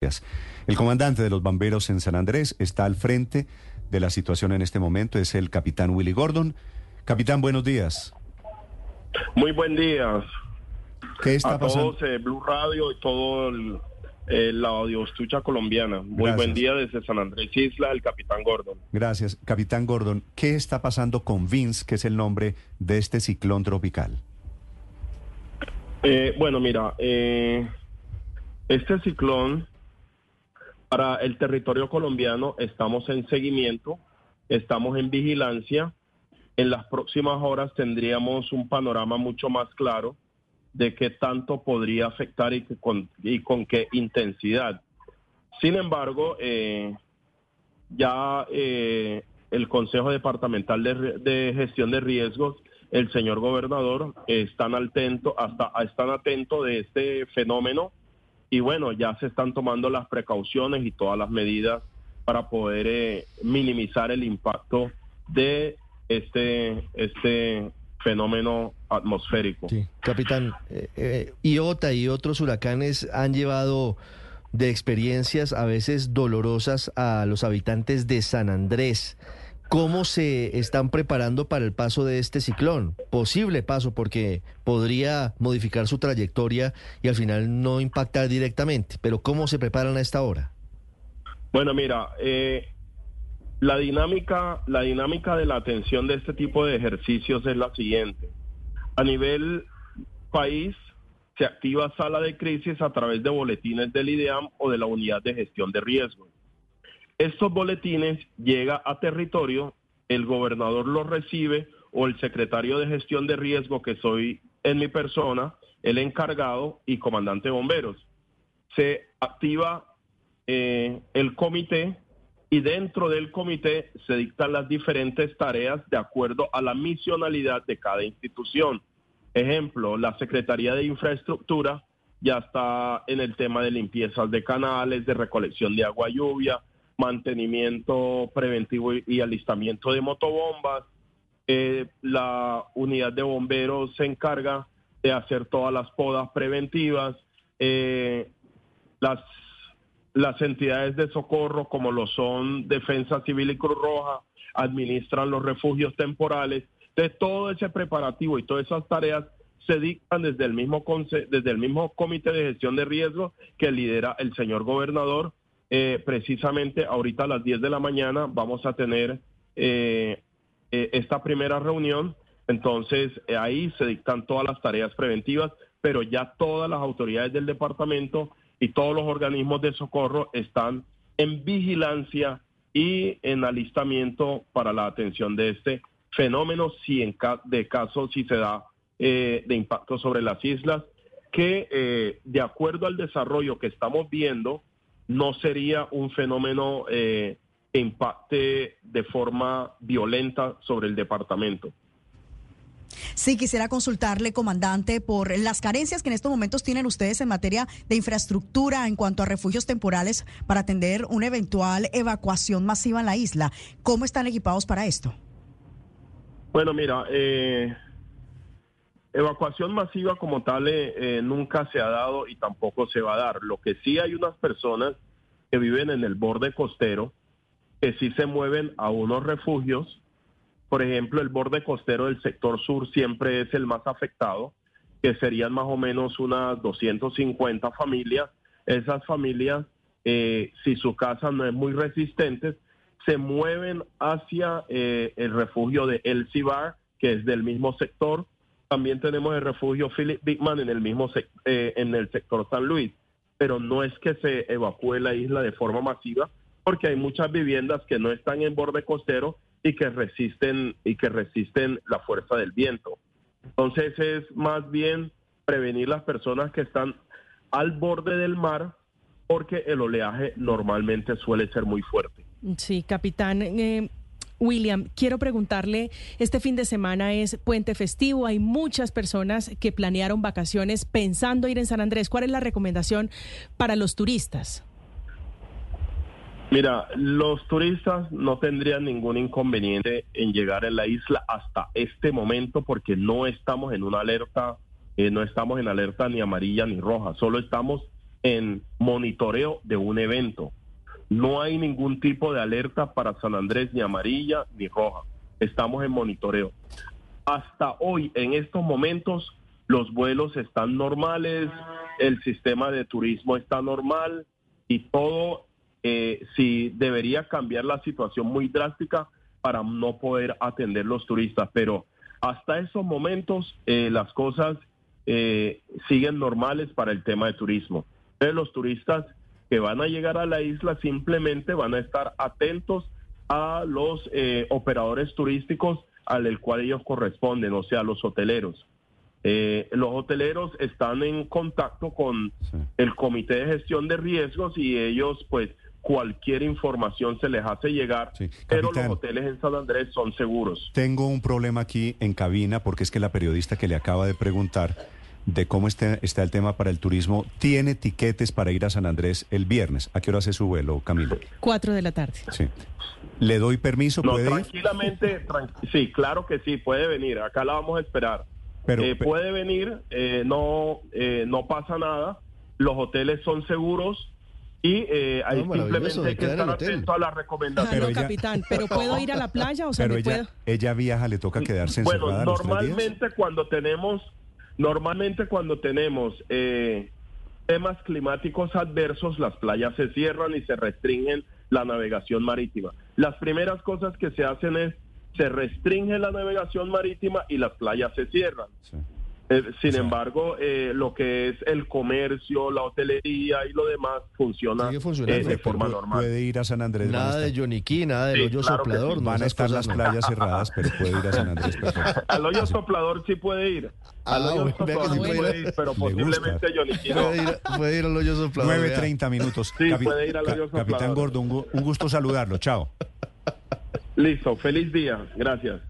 El comandante de los bomberos en San Andrés está al frente de la situación en este momento, es el capitán Willy Gordon. Capitán, buenos días. Muy buen día. ¿Qué está a pasando? todos, eh, Blue Radio y todo el, eh, la audiostucha colombiana. Muy Gracias. buen día desde San Andrés Isla, el capitán Gordon. Gracias. Capitán Gordon, ¿qué está pasando con Vince, que es el nombre de este ciclón tropical? Eh, bueno, mira, eh, este ciclón para el territorio colombiano estamos en seguimiento, estamos en vigilancia. En las próximas horas tendríamos un panorama mucho más claro de qué tanto podría afectar y, con, y con qué intensidad. Sin embargo, eh, ya eh, el Consejo Departamental de, Gestión de Riesgos, el señor gobernador, están atento, hasta están atentos de este fenómeno y bueno, ya se están tomando las precauciones y todas las medidas para poder eh, minimizar el impacto de este este fenómeno atmosférico. Capitán, eh, eh, Iota y otros huracanes han llevado de experiencias a veces dolorosas a los habitantes de San Andrés. ¿Cómo se están preparando para el paso de este ciclón? Posible paso, porque podría modificar su trayectoria y al final no impactar directamente. Pero ¿cómo se preparan a esta hora? Bueno, mira, eh, la dinámica, la dinámica de la atención de este tipo de ejercicios es la siguiente. A nivel país se activa sala de crisis a través de boletines del IDEAM o de la unidad de gestión de riesgos. Estos boletines llega a territorio, el gobernador los recibe o el secretario de gestión de riesgo, que soy en mi persona, el encargado y comandante de bomberos. Se activa eh, el comité y dentro del comité se dictan las diferentes tareas de acuerdo a la misionalidad de cada institución. Ejemplo, la Secretaría de Infraestructura ya está en el tema de limpiezas de canales, de recolección de agua lluvia, mantenimiento preventivo y, alistamiento de motobombas. Eh, la unidad de bomberos se encarga de hacer todas las podas preventivas. Eh, las las entidades de socorro, como lo son Defensa Civil y Cruz Roja, administran los refugios temporales. De todo ese preparativo y todas esas tareas se dictan desde el mismo desde el mismo comité de gestión de riesgos que lidera el señor gobernador. Eh, precisamente ahorita a las 10 de la mañana vamos a tener eh, eh, esta primera reunión. Entonces eh, ahí se dictan todas las tareas preventivas, pero ya todas las autoridades del departamento y todos los organismos de socorro están en vigilancia y en alistamiento para la atención de este fenómeno si en ca- de caso si se da eh, de impacto sobre las islas que eh, de acuerdo al desarrollo que estamos viendo no sería un fenómeno eh, que impacte de forma violenta sobre el departamento. Sí, quisiera consultarle, comandante, por las carencias que en estos momentos tienen ustedes en materia de infraestructura en cuanto a refugios temporales para atender una eventual evacuación masiva en la isla. ¿Cómo están equipados para esto? Bueno, mira, eh, evacuación masiva como tal eh, eh, nunca se ha dado y tampoco se va a dar. Lo que sí hay unas personas que viven en el borde costero que sí se mueven a unos refugios. Por ejemplo, el borde costero del sector sur siempre es el más afectado, que serían más o menos unas 250 familias. Esas familias, eh, si su casa no es muy resistente, se mueven hacia eh, el refugio de El Cibar, que es del mismo sector. También tenemos el refugio Philip Bigman en el mismo eh, en el sector San Luis, pero no es que se evacúe la isla de forma masiva, porque hay muchas viviendas que no están en borde costero y que resisten y que resisten la fuerza del viento. Entonces es más bien prevenir las personas que están al borde del mar, porque el oleaje normalmente suele ser muy fuerte. Sí, capitán. eh, William, quiero preguntarle, este fin de semana es puente festivo, hay muchas personas que planearon vacaciones pensando ir en San Andrés. ¿Cuál es la recomendación para los turistas? Mira, los turistas no tendrían ningún inconveniente en llegar a la isla hasta este momento porque no estamos en una alerta, eh, no estamos en alerta ni amarilla ni roja, solo estamos en monitoreo de un evento. No hay ningún tipo de alerta para San Andrés, ni amarilla ni roja. Estamos en monitoreo. Hasta hoy, en estos momentos, los vuelos están normales, el sistema de turismo está normal y todo, eh, debería cambiar la situación muy drástica para no poder atender los turistas. Pero hasta esos momentos eh, las cosas eh, siguen normales para el tema de turismo. Entonces, los turistas que van a llegar a la isla simplemente van a estar atentos a los eh, operadores turísticos al cual ellos corresponden, o sea, los hoteleros. Eh, los hoteleros están en contacto con el Comité de Gestión de Riesgos y ellos, pues, cualquier información se les hace llegar, pero los hoteles en San Andrés son seguros. Tengo un problema aquí en cabina porque es que la periodista que le acaba de preguntar de cómo está, está el tema para el turismo, tiene tiquetes para ir a San Andrés el viernes. ¿A qué hora hace su vuelo, Camilo? Cuatro de la tarde. Sí. ¿Le doy permiso? No, ¿Puede tranquilamente, sí, claro que sí, puede venir. Acá la vamos a esperar. Pero, eh, puede venir, eh, no, eh, no pasa nada. Los hoteles son seguros y eh, ahí simplemente hay que estar atento a las recomendaciones. Pero capitán, pero ¿puedo ir a la playa? O sea, pero ella, puedo? ella viaja, le toca quedarse encerrada Bueno, normalmente cuando tenemos Normalmente cuando tenemos eh, temas climáticos adversos, las playas se cierran y se restringen la navegación marítima. Las primeras cosas que se hacen es se restringe la navegación marítima y las playas se cierran. Eh, sin embargo, eh, lo que es el comercio, la hotelería y lo demás funciona eh, de forma normal. Puede ir a San Andrés. Nada de Yoniquí, nada del hoyo soplador. van a estar las playas cerradas, pero puede ir a San Andrés. Perfecto. Al hoyo soplador sí puede ir. Al Ah, hoyo soplador sí sí puede ir. pero Le posiblemente gusta. Puede ir, puede ir al hoyo soplador. 9.30 minutos. Sí, puede ir al hoyo Capitán. Gordo, un gusto saludarlo. Chao. Listo, feliz día. Gracias.